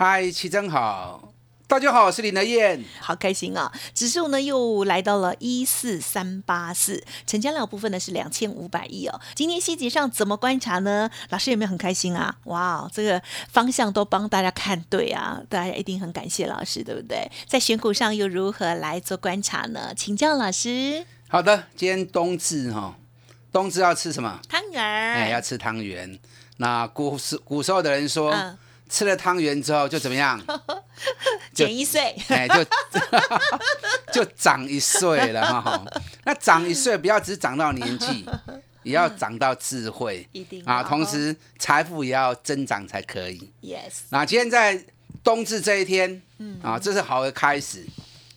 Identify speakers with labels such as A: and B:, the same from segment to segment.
A: 嗨，齐真好，大家好，我是林德燕，
B: 好开心啊！指数呢又来到了一四三八四，成交量部分呢是两千五百亿哦。今天细节上怎么观察呢？老师有没有很开心啊？哇，这个方向都帮大家看对啊，大家一定很感谢老师，对不对？在选股上又如何来做观察呢？请教老师。
A: 好的，今天冬至哈，冬至要吃什么？
B: 汤圆。
A: 哎，要吃汤圆。那古时古时候的人说。嗯吃了汤圆之后就怎么样？
B: 减一岁，
A: 哎，就 就长一岁了哈。那长一岁不要只长到年纪，也要长到智慧，
B: 一定
A: 啊。同时财富也要增长才可以。
B: Yes。
A: 那今天在冬至这一天，嗯啊，这是好的开始。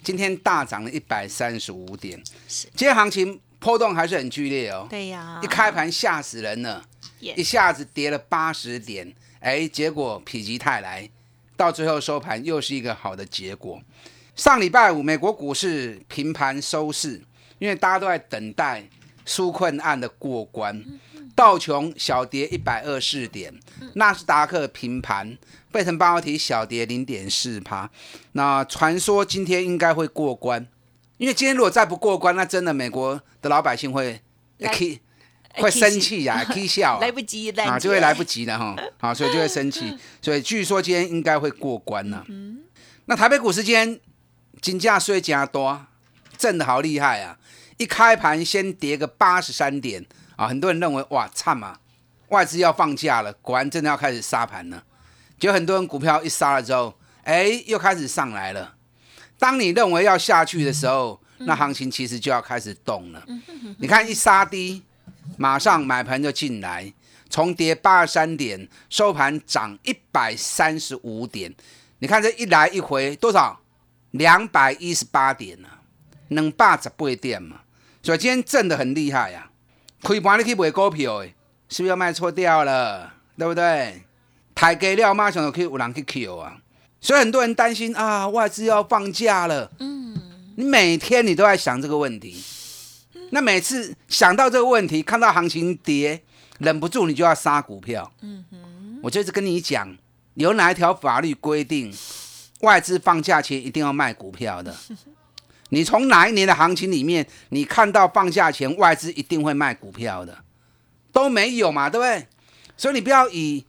A: 今天大涨了一百三十五点，今天行情波动还是很剧烈哦。
B: 对呀，
A: 一开盘吓死人了，一下子跌了八十点。哎，结果否极泰来，到最后收盘又是一个好的结果。上礼拜五美国股市平盘收市，因为大家都在等待纾困案的过关。道琼小跌一百二十点，纳斯达克平盘，贝腾半导体小跌零点四趴。那传说今天应该会过关，因为今天如果再不过关，那真的美国的老百姓会。会生气呀，气笑，
B: 来不及
A: 啊，就会来不及了哈，好，所以就会生气，所以据说今天应该会过关了。那台北股市今天金价虽加多，震的好厉害啊！一开盘先跌个八十三点啊，很多人认为哇，惨嘛，外资要放假了，果然真的要开始杀盘了。就很多人股票一杀了之后，哎，又开始上来了。当你认为要下去的时候，那行情其实就要开始动了。你看一杀低。马上买盘就进来，重跌八十三点，收盘涨一百三十五点。你看这一来一回多少？两百一十八点呢，能霸十八点嘛？所以今天震的很厉害呀。开盘你去买股票，哎，是不是要卖错掉了？对不对？抬价了，马上就可以有人去 Q 啊。所以很多人担心啊，外资要放假了。嗯，你每天你都在想这个问题。那每次想到这个问题，看到行情跌，忍不住你就要杀股票。嗯哼，我就是跟你讲，有哪一条法律规定外资放假前一定要卖股票的？你从哪一年的行情里面，你看到放假前外资一定会卖股票的？都没有嘛，对不对？所以你不要以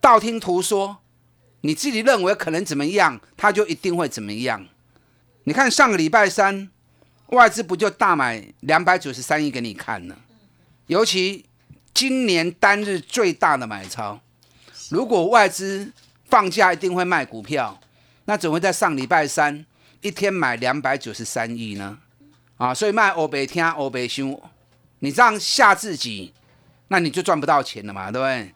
A: 道听途说，你自己认为可能怎么样，他就一定会怎么样。你看上个礼拜三。外资不就大买两百九十三亿给你看呢？尤其今年单日最大的买超，如果外资放假一定会卖股票，那怎会在上礼拜三一天买两百九十三亿呢？啊，所以卖欧北听欧北凶，你这样吓自己，那你就赚不到钱了嘛，对不对？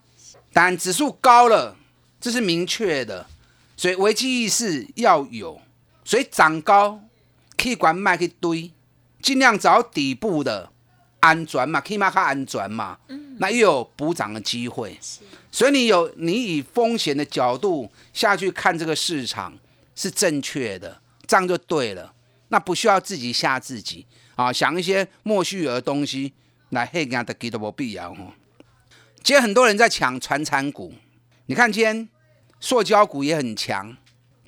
A: 但指数高了，这是明确的，所以危机意识要有，所以涨高。可以管卖去堆，尽量找底部的安全嘛，起码较安全嘛。嗯，那又有补涨的机会。所以你有你以风险的角度下去看这个市场是正确的，这样就对了。那不需要自己吓自己啊，想一些莫须有的东西来黑人的，给都没必要哦。今天很多人在抢传产股，你看今天塑胶股也很强。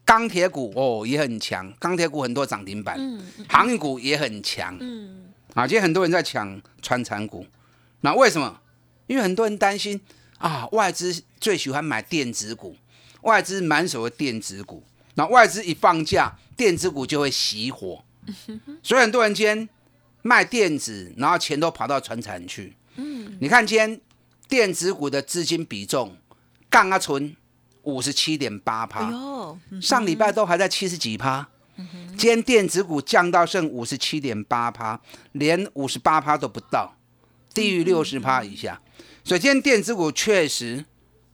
A: 钢铁股哦也很强，钢铁股很多涨停板，航运股也很强，嗯，啊，今天很多人在抢穿产股，那为什么？因为很多人担心啊，外资最喜欢买电子股，外资满手的电子股，那外资一放假，电子股就会熄火，所以很多人今天卖电子，然后钱都跑到船产去，嗯，你看今天电子股的资金比重杠啊存。五十七点八趴，上礼拜都还在七十几趴，今天电子股降到剩五十七点八趴，连五十八趴都不到，低于六十趴以下，所以今天电子股确实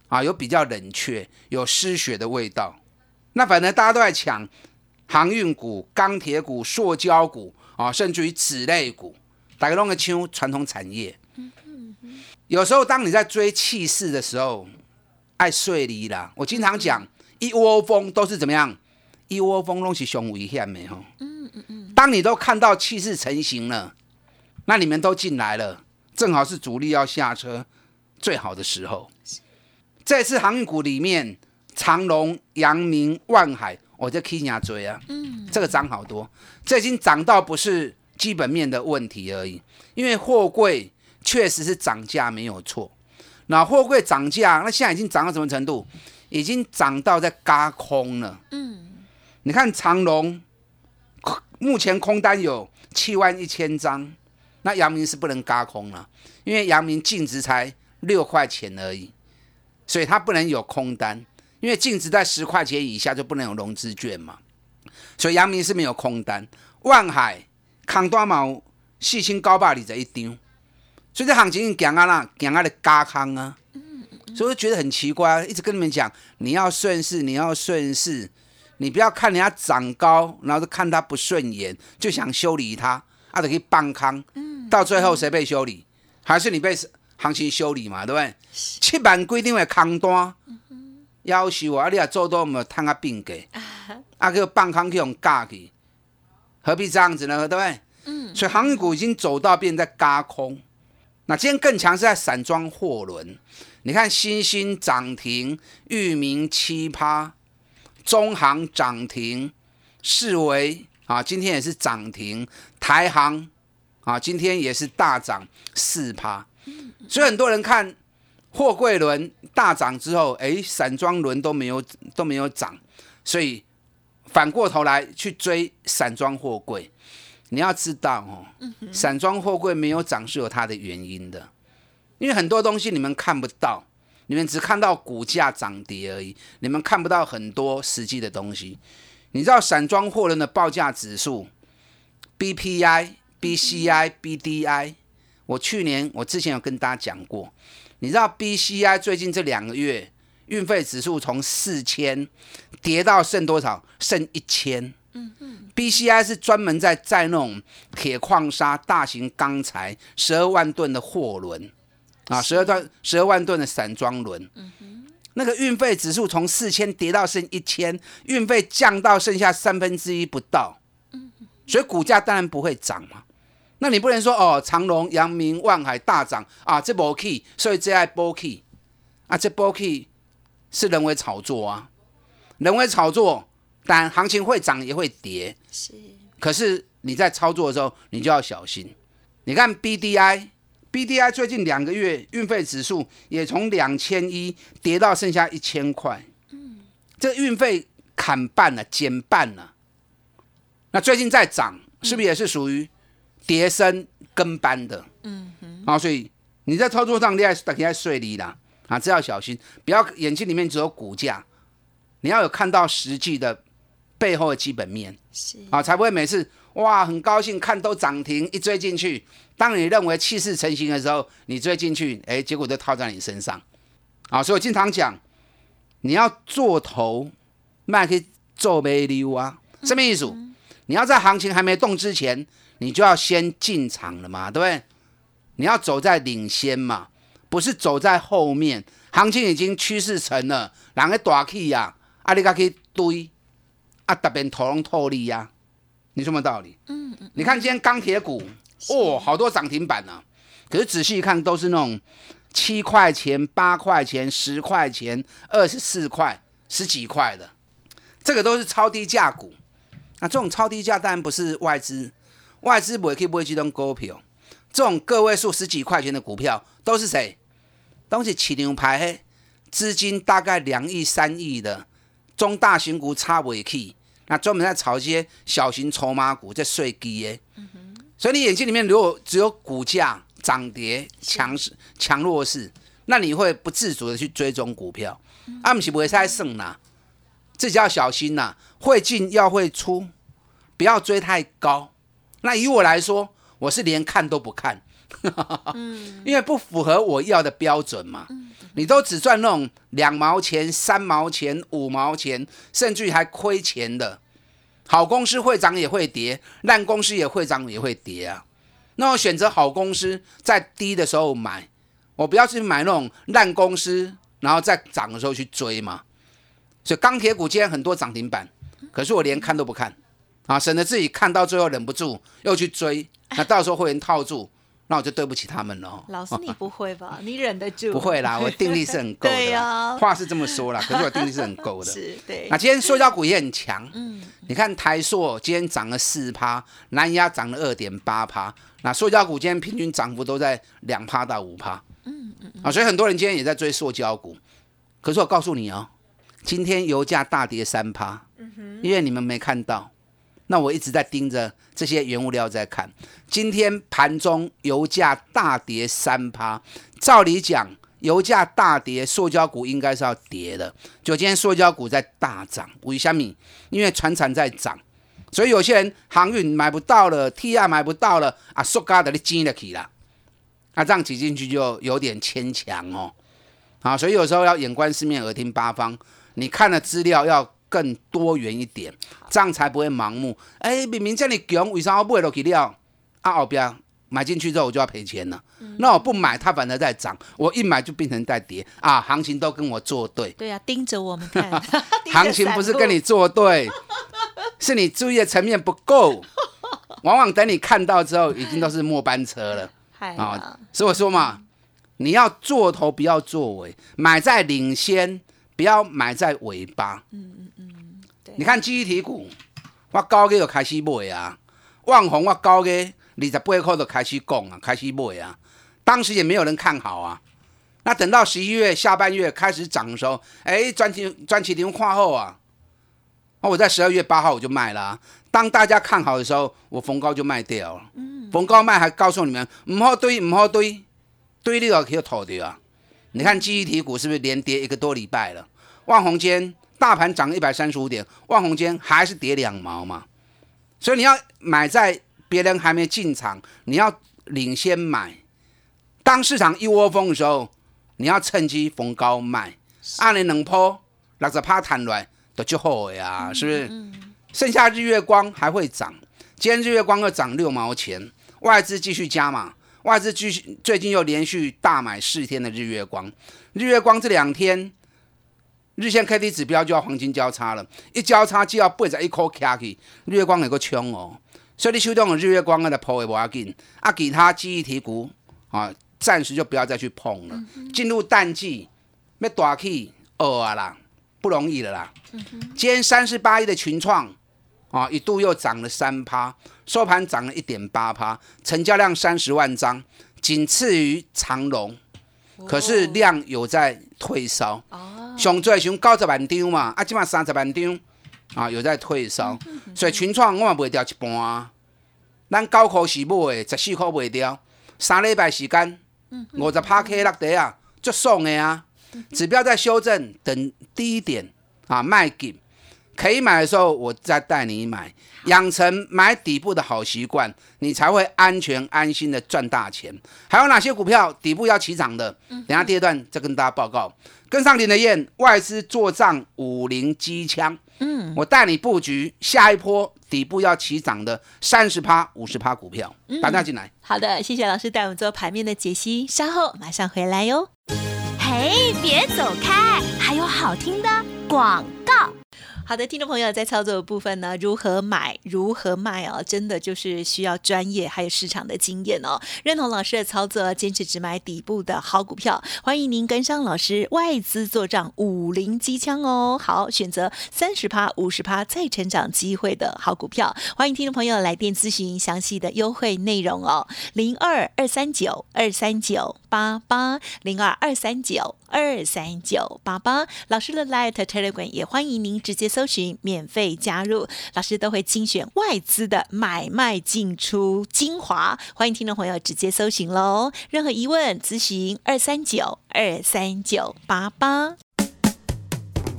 A: 啊，有比较冷却，有失血的味道。那反正大家都在抢航运股、钢铁股、塑胶股啊，甚至于纸类股，大家弄个抢传统产业。有时候当你在追气势的时候，爱碎离啦。我经常讲，一窝蜂都是怎么样？一窝蜂都是熊危险的哈。嗯嗯嗯。当你都看到气势成型了，那你们都进来了，正好是主力要下车最好的时候。这次航运股里面，长隆、阳明、万海，我在 K 下追啊。嗯。这个涨好多，这已经涨到不是基本面的问题而已，因为货柜确实是涨价没有错。那货柜涨价，那现在已经涨到什么程度？已经涨到在嘎空了。嗯。你看长龙，目前空单有七万一千张，那阳明是不能嘎空了，因为阳明净值才六块钱而已，所以它不能有空单，因为净值在十块钱以下就不能有融资券嘛，所以阳明是没有空单。万海、康多毛、细心高霸里这一丢，所以这行情讲啊啦，讲啊的嘎空啊，所以我觉得很奇怪，一直跟你们讲，你要顺势，你要顺势。你不要看人家长高，然后就看他不顺眼，就想修理他，啊，就可以帮康。嗯，到最后谁被修理？还是你被行情修理嘛？对不对？七万规定的空单，要求啊，你也做多，没摊啊病给，啊，叫帮康去用价去，何必这样子呢？对不对？嗯，所以航运股已经走到变在嘎空。那今天更强是在散装货轮，你看新兴涨停，域名七趴。中航涨停，视为啊，今天也是涨停。台航啊，今天也是大涨四趴。所以很多人看货柜轮大涨之后，哎，散装轮都没有都没有涨，所以反过头来去追散装货柜。你要知道哦，散装货柜没有涨是有它的原因的，因为很多东西你们看不到。你们只看到股价涨跌而已，你们看不到很多实际的东西。你知道散装货轮的报价指数，BPI、BCI、BDI，我去年我之前有跟大家讲过。你知道 BCI 最近这两个月运费指数从四千跌到剩多少？剩一千。嗯嗯。BCI 是专门在载那种铁矿砂、大型钢材、十二万吨的货轮。啊，十二吨、十二万吨的散装轮，那个运费指数从四千跌到剩一千，运费降到剩下三分之一不到，所以股价当然不会涨嘛。那你不能说哦，长隆、阳明、万海大涨啊，这波 key，所以这爱波 key 啊，这波 key 是人为炒作啊，人为炒作，但行情会涨也会跌，是。可是你在操作的时候，你就要小心。你看 BDI。B D I 最近两个月运费指数也从两千一跌到剩下一千块，嗯，这运费砍半了，减半了。那最近在涨，是不是也是属于跌升跟班的？嗯哼。啊，所以你在操作上，你要大家顺利啦，啊，这要小心，不要眼睛里面只有股价，你要有看到实际的背后的基本面，是啊，才不会每次哇很高兴看都涨停一追进去。当你认为气势成型的时候，你追进去，哎，结果就套在你身上，啊！所以我经常讲，你要做头，卖可以做没溜啊？什么意思？你要在行情还没动之前，你就要先进场了嘛，对不对？你要走在领先嘛，不是走在后面。行情已经趋势成了，人个大气呀，啊，你家可以堆，啊，特别头龙透利呀，你什么道理？嗯嗯。你看今天钢铁股。哦，好多涨停板呢，可是仔细一看，都是那种七块钱、八块钱、十块钱、二十四块、十几块的，这个都是超低价股。那这种超低价当然不是外资，外资不会去动股票。这种个位数十几块钱的股票都是谁？都是起牛牌，资金大概两亿、三亿的中大型股差尾去，那专门在炒一些小型筹码股，在碎机的。所以你眼睛里面如果只有股价涨跌强势强弱势，那你会不自主的去追踪股票，阿姆奇不会太胜啦，自己要小心呐，会进要会出，不要追太高。那以我来说，我是连看都不看，因为不符合我要的标准嘛。你都只赚那种两毛钱、三毛钱、五毛钱，甚至还亏钱的。好公司会涨也会跌，烂公司也会涨也会跌啊。那我选择好公司，在低的时候买，我不要去买那种烂公司，然后在涨的时候去追嘛。所以钢铁股今天很多涨停板，可是我连看都不看啊，省得自己看到最后忍不住又去追，那到时候会员套住。那我就对不起他们了。
C: 老师，你不会吧？你忍得住？
A: 不会啦，我定力是很够的。
C: 对呀，
A: 话是这么说啦，可是我定力是很够的。
C: 是，对。
A: 那今天塑胶股也很强。嗯。你看台塑今天涨了四趴，南亚涨了二点八趴。那塑胶股今天平均涨幅都在两趴到五趴。嗯嗯。啊，所以很多人今天也在追塑胶股。可是我告诉你哦，今天油价大跌三趴。嗯哼。因为你们没看到。那我一直在盯着这些原物料在看。今天盘中油价大跌三趴，照理讲油价大跌，塑胶股应该是要跌的。就今天塑胶股在大涨，为什么？因为船产在涨，所以有些人航运买不到了，T R 买不到了啊，塑胶的你挤得起了，啊，这样挤进去就有点牵强哦。啊，所以有时候要眼观四面，耳听八方，你看的资料要。更多元一点，这样才不会盲目。哎，明明叫你强，为啥我不会落去了？啊，后边买进去之后我就要赔钱了。那我不买，它反而在涨；我一买就变成在跌啊！行情都跟我作对。
C: 对呀，盯着我们看。
A: 行情不是跟你作对，是你注意的层面不够。往往等你看到之后，已经都是末班车了。啊，所以我说嘛，你要做头，不要作尾，买在领先。不要买在尾巴。嗯嗯嗯，你看记忆体股，我高个就开始买啊。万红我高个二十八块就开始讲啊，开始买啊。当时也没有人看好啊。那等到十一月下半月开始涨的时候，哎，专起专起停跨后啊。那我在十二月八号我就卖了。当大家看好的时候，我逢高就卖掉了。嗯，逢高卖还告诉你们，唔好堆，唔好堆，堆你就可以吐掉啊。你看记忆体股是不是连跌一个多礼拜了？万红间大盘涨一百三十五点，万红间还是跌两毛嘛？所以你要买在别人还没进场，你要领先买。当市场一窝蜂的时候，你要趁机逢高卖。按你能破六十趴弹来都就好呀，是不是？剩下日月光还会涨，今天日月光又涨六毛钱，外资继续加码。外资继续最近又连续大买四天的日月光，日月光这两天日线 K D 指标就要黄金交叉了，一交叉就要背着一颗卡去，日月光有个冲哦，所以你手中日月光的破也不要紧，啊，其他记忆体股啊，暂时就不要再去碰了。进入淡季，要大起二啊啦，不容易了啦。今天三十八亿的群创。啊，一度又涨了三趴，收盘涨了一点八趴，成交量三十万张，仅次于长隆，可是量有在退烧。哦，上最上九十万张嘛，啊，起码三十万张，啊，有在退烧，所以群创我嘛卖掉一半啊。咱九块是买的，十四块卖掉，三礼拜时间，五十趴 K 落地啊，足爽的啊。指标在修正，等低点啊卖给。可以买的时候，我再带你买，养成买底部的好习惯，你才会安全安心的赚大钱。还有哪些股票底部要起涨的？等下第二段再跟大家报告。跟上林的燕，外资做账五零机枪，嗯，我带你布局下一波底部要起涨的三十趴、五十趴股票，打家进来。
C: 好的，谢谢老师带我们做盘面的解析，稍后马上回来哟。嘿，别走开，还有好听的广告。好的，听众朋友，在操作的部分呢，如何买，如何卖哦，真的就是需要专业还有市场的经验哦。认同老师的操作，坚持只买底部的好股票，欢迎您跟上老师外资做账五零机枪哦。好，选择三十趴、五十趴再成长机会的好股票，欢迎听众朋友来电咨询详细的优惠内容哦。零二二三九二三九八八零二二三九二三九八八，老师的 Light Telegram 也欢迎您直接。搜寻免费加入，老师都会精选外资的买卖进出精华，欢迎听众朋友直接搜寻喽。任何疑问咨询二三九二三九八八。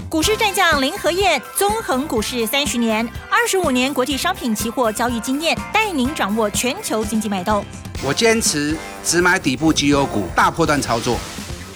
C: 股市战将林和燕，纵横股市三十年，二十五年国际商品期货交易经验，带您掌握全球经济脉动。
A: 我坚持只买底部绩优股，大波段操作。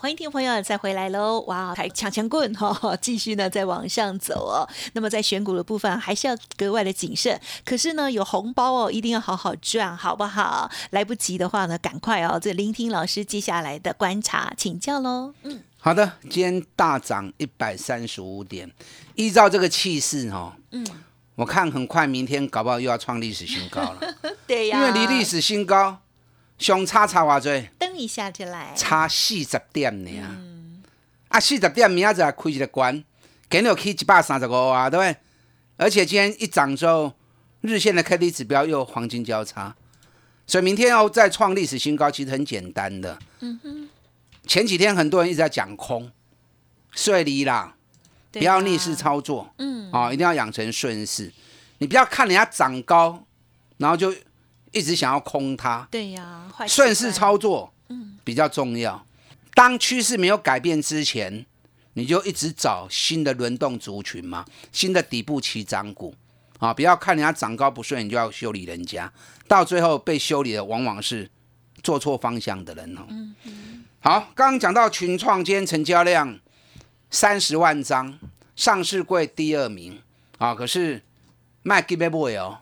C: 欢迎听众朋友再回来喽！哇，还抢抢棍 哈，继续呢再往上走哦。那么在选股的部分还是要格外的谨慎。可是呢，有红包哦，一定要好好赚，好不好？来不及的话呢，赶快哦，这聆听老师接下来的观察请教喽。
A: 嗯，好的，今天大涨一百三十五点，依照这个气势哦，嗯，我看很快明天搞不好又要创历史新高了。
C: 对呀，
A: 因为离历史新高。相差差偌多？
C: 登一下就来。
A: 差四十点呢。啊，四十点明仔载开一个关，今日去一百三十五啊，对不对？而且今天一涨之后，日线的 K D 指标又黄金交叉，所以明天要再创历史新高，其实很简单的。嗯哼。前几天很多人一直在讲空，睡离啦，不要逆势操作。嗯。啊，一定要养成顺势，你不要看人家涨高，然后就。一直想要空它，
C: 对呀，
A: 顺势操作，嗯，比较重要。当趋势没有改变之前，你就一直找新的轮动族群嘛，新的底部起涨股啊，不要看人家涨高不顺，你就要修理人家，到最后被修理的往往是做错方向的人哦。嗯嗯。好，刚刚讲到群创间成交量三十万张，上市柜第二名啊，可是卖 giveaway 哦。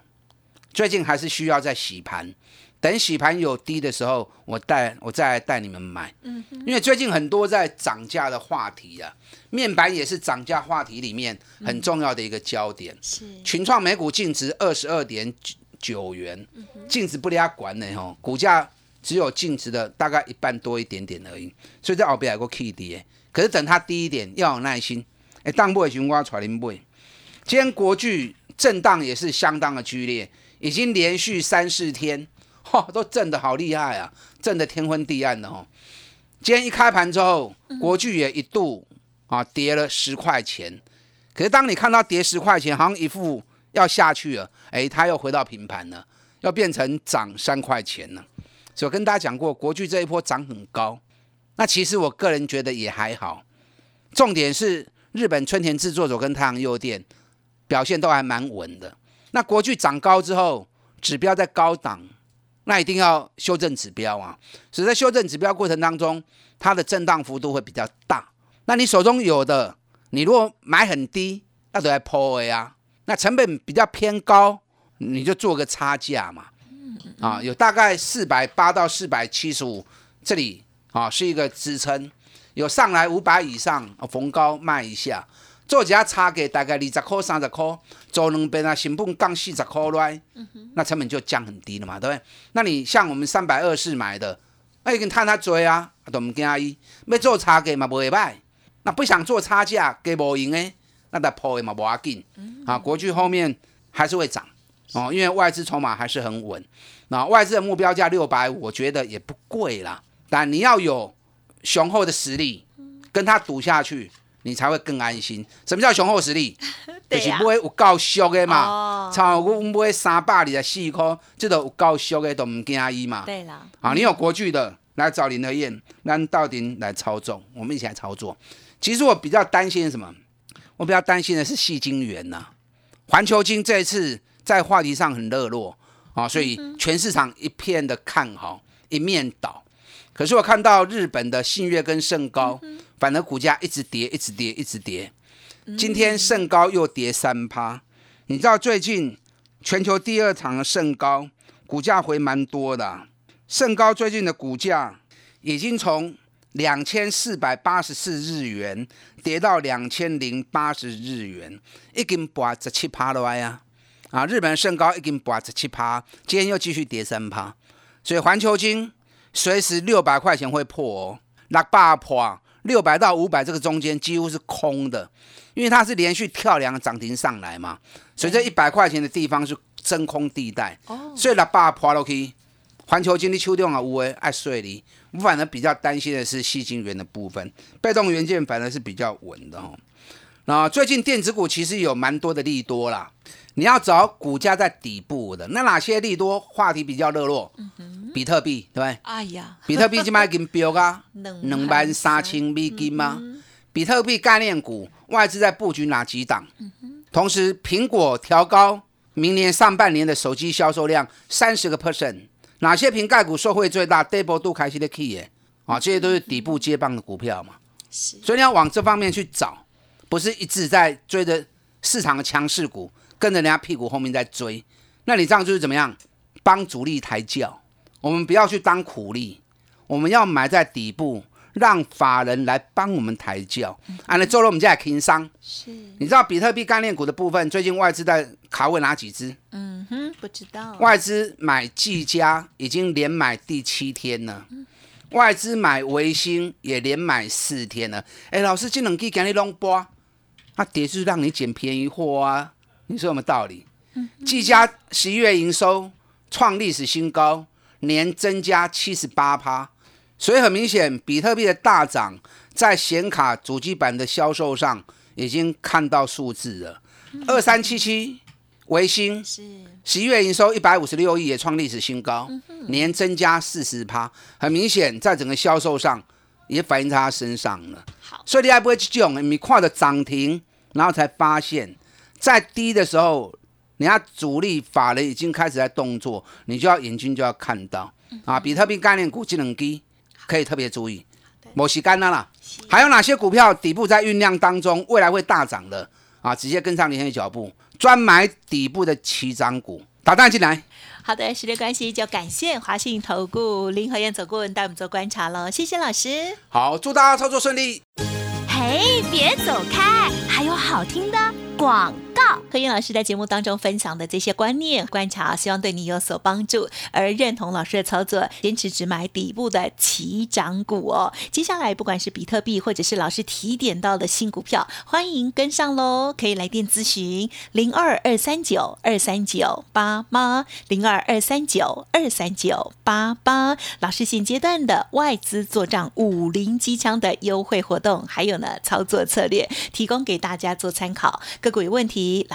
A: 最近还是需要再洗盘，等洗盘有低的时候，我带我再来带你们买。嗯，因为最近很多在涨价的话题啊，面板也是涨价话题里面很重要的一个焦点。是群创每股净值二十二点九元，净值不离它管的吼，股价只有净值的大概一半多一点点而已，所以在后边有个 K D，可是等它低一点要有耐心。哎，当不会熊瓜传林不会，今天国巨震荡也是相当的剧烈。已经连续三四天，哈，都震得好厉害啊，震得天昏地暗的哦。今天一开盘之后，国巨也一度啊跌了十块钱。可是当你看到跌十块钱，好像一副要下去了，哎，它又回到平盘了，要变成涨三块钱了。所以我跟大家讲过，国巨这一波涨很高，那其实我个人觉得也还好。重点是日本春田制作所跟太阳诱电表现都还蛮稳的。那国巨涨高之后，指标在高档，那一定要修正指标啊。所以在修正指标过程当中，它的震荡幅度会比较大。那你手中有的，你如果买很低，那都在破 A 啊。那成本比较偏高，你就做个差价嘛。啊，有大概四百八到四百七十五，这里啊是一个支撑，有上来五百以上，逢高卖一下。做一下差价，大概二十块、三十块，做两边啊，成本降四十块来，那成本就降很低了嘛，对不对？那你像我们三百二四买的，那已经探他追啊，都唔惊伊，要做差价嘛，不会歹。那不想做差价，给无用诶，那得破嘛，无要紧。啊，国巨后面还是会涨哦，因为外资筹码还是很稳。那外资的目标价六百五，我觉得也不贵啦。但你要有雄厚的实力，跟他赌下去。你才会更安心。什么叫雄厚实力？就是买有够俗的嘛。像我买三百二十四块，这都有够俗的，都唔惊伊嘛。
C: 对啦。
A: 啊，你有国巨的来找林德燕，让到底来操纵，我们一起来操作。其实我比较担心什么？我比较担心的是戏精元呐。环球金这一次在话题上很热络啊，所以全市场一片的看好，一面倒。可是我看到日本的信越跟盛高。反而股价一直跌，一直跌，一直跌。今天盛高又跌三趴。你知道最近全球第二场的盛高股价回蛮多的。盛高最近的股价已经从两千四百八十四日元跌到两千零八十日元，已经跌十七趴了呀！啊，日本盛高已经跌十七趴，今天又继续跌三趴。所以环球金随时六百块钱会破哦，六百破。六百到五百这个中间几乎是空的，因为它是连续跳两个涨停上来嘛，所以这一百块钱的地方是真空地带。哦，所以六百破落去，环球经济秋天啊无为爱睡哩。我反而比较担心的是细晶圆的部分，被动元件反而是比较稳的哦。那最近电子股其实有蛮多的利多啦，你要找股价在底部的，那哪些利多话题比较热络？比特币对不对？
C: 哎呀，
A: 比特币今麦已经飙啊，
C: 两
A: 两万三千美金吗？比特币概念股外资在布局哪几档？同时，苹果调高明年上半年的手机销售量三十个 percent，哪些瓶盖股受惠最大 d a b l e 度开心的 key 耶啊，这些都是底部接棒的股票嘛。
C: 是
A: 所以你要往这方面去找，不是一直在追着市场的强势股，跟着人家屁股后面在追。那你这样就是怎么样？帮主力抬轿。我们不要去当苦力，我们要埋在底部，让法人来帮我们抬轿。啊，那做了我们家的轻商。
C: 是，
A: 你知道比特币概念股的部分，最近外资在卡位哪几只？
C: 嗯哼，不知道，
A: 外资买技嘉已经连买第七天了，外资买维新也连买四天了。哎，老师，这两支给你弄波，那跌是让你捡便宜货啊？你说有没有道理？嗯技嘉十一月营收创历史新高，年增加七十八趴，所以很明显，比特币的大涨在显卡主机板的销售上已经看到数字了。二三七七维新
C: 是。
A: 十一月营收一百五十六亿，也创历史新高，年增加四十趴，很明显，在整个销售上也反映在他身上了。
C: 好，
A: 所以你还不会去这种，你看着涨停，然后才发现，在低的时候，人家主力法人已经开始在动作，你就要眼睛就要看到啊。比特币概念股技能低，可以特别注意。某些干了啦，还有哪些股票底部在酝酿当中，未来会大涨的啊？直接跟上林先的脚步，专买底部的起涨股，打蛋进来。
C: 好的，时间关系就感谢华信投顾林和燕总顾问带我们做观察喽，谢谢老师。
A: 好，祝大家操作顺利。
B: 嘿，别走开，还有好听的广告。
C: 何燕老师在节目当中分享的这些观念、观察，希望对你有所帮助。而认同老师的操作，坚持只买底部的起涨股哦。接下来不管是比特币，或者是老师提点到的新股票，欢迎跟上喽！可以来电咨询零二二三九二三九八八零二二三九二三九八八。老师现阶段的外资做账五零机枪的优惠活动，还有呢操作策略，提供给大家做参考。个股有问题，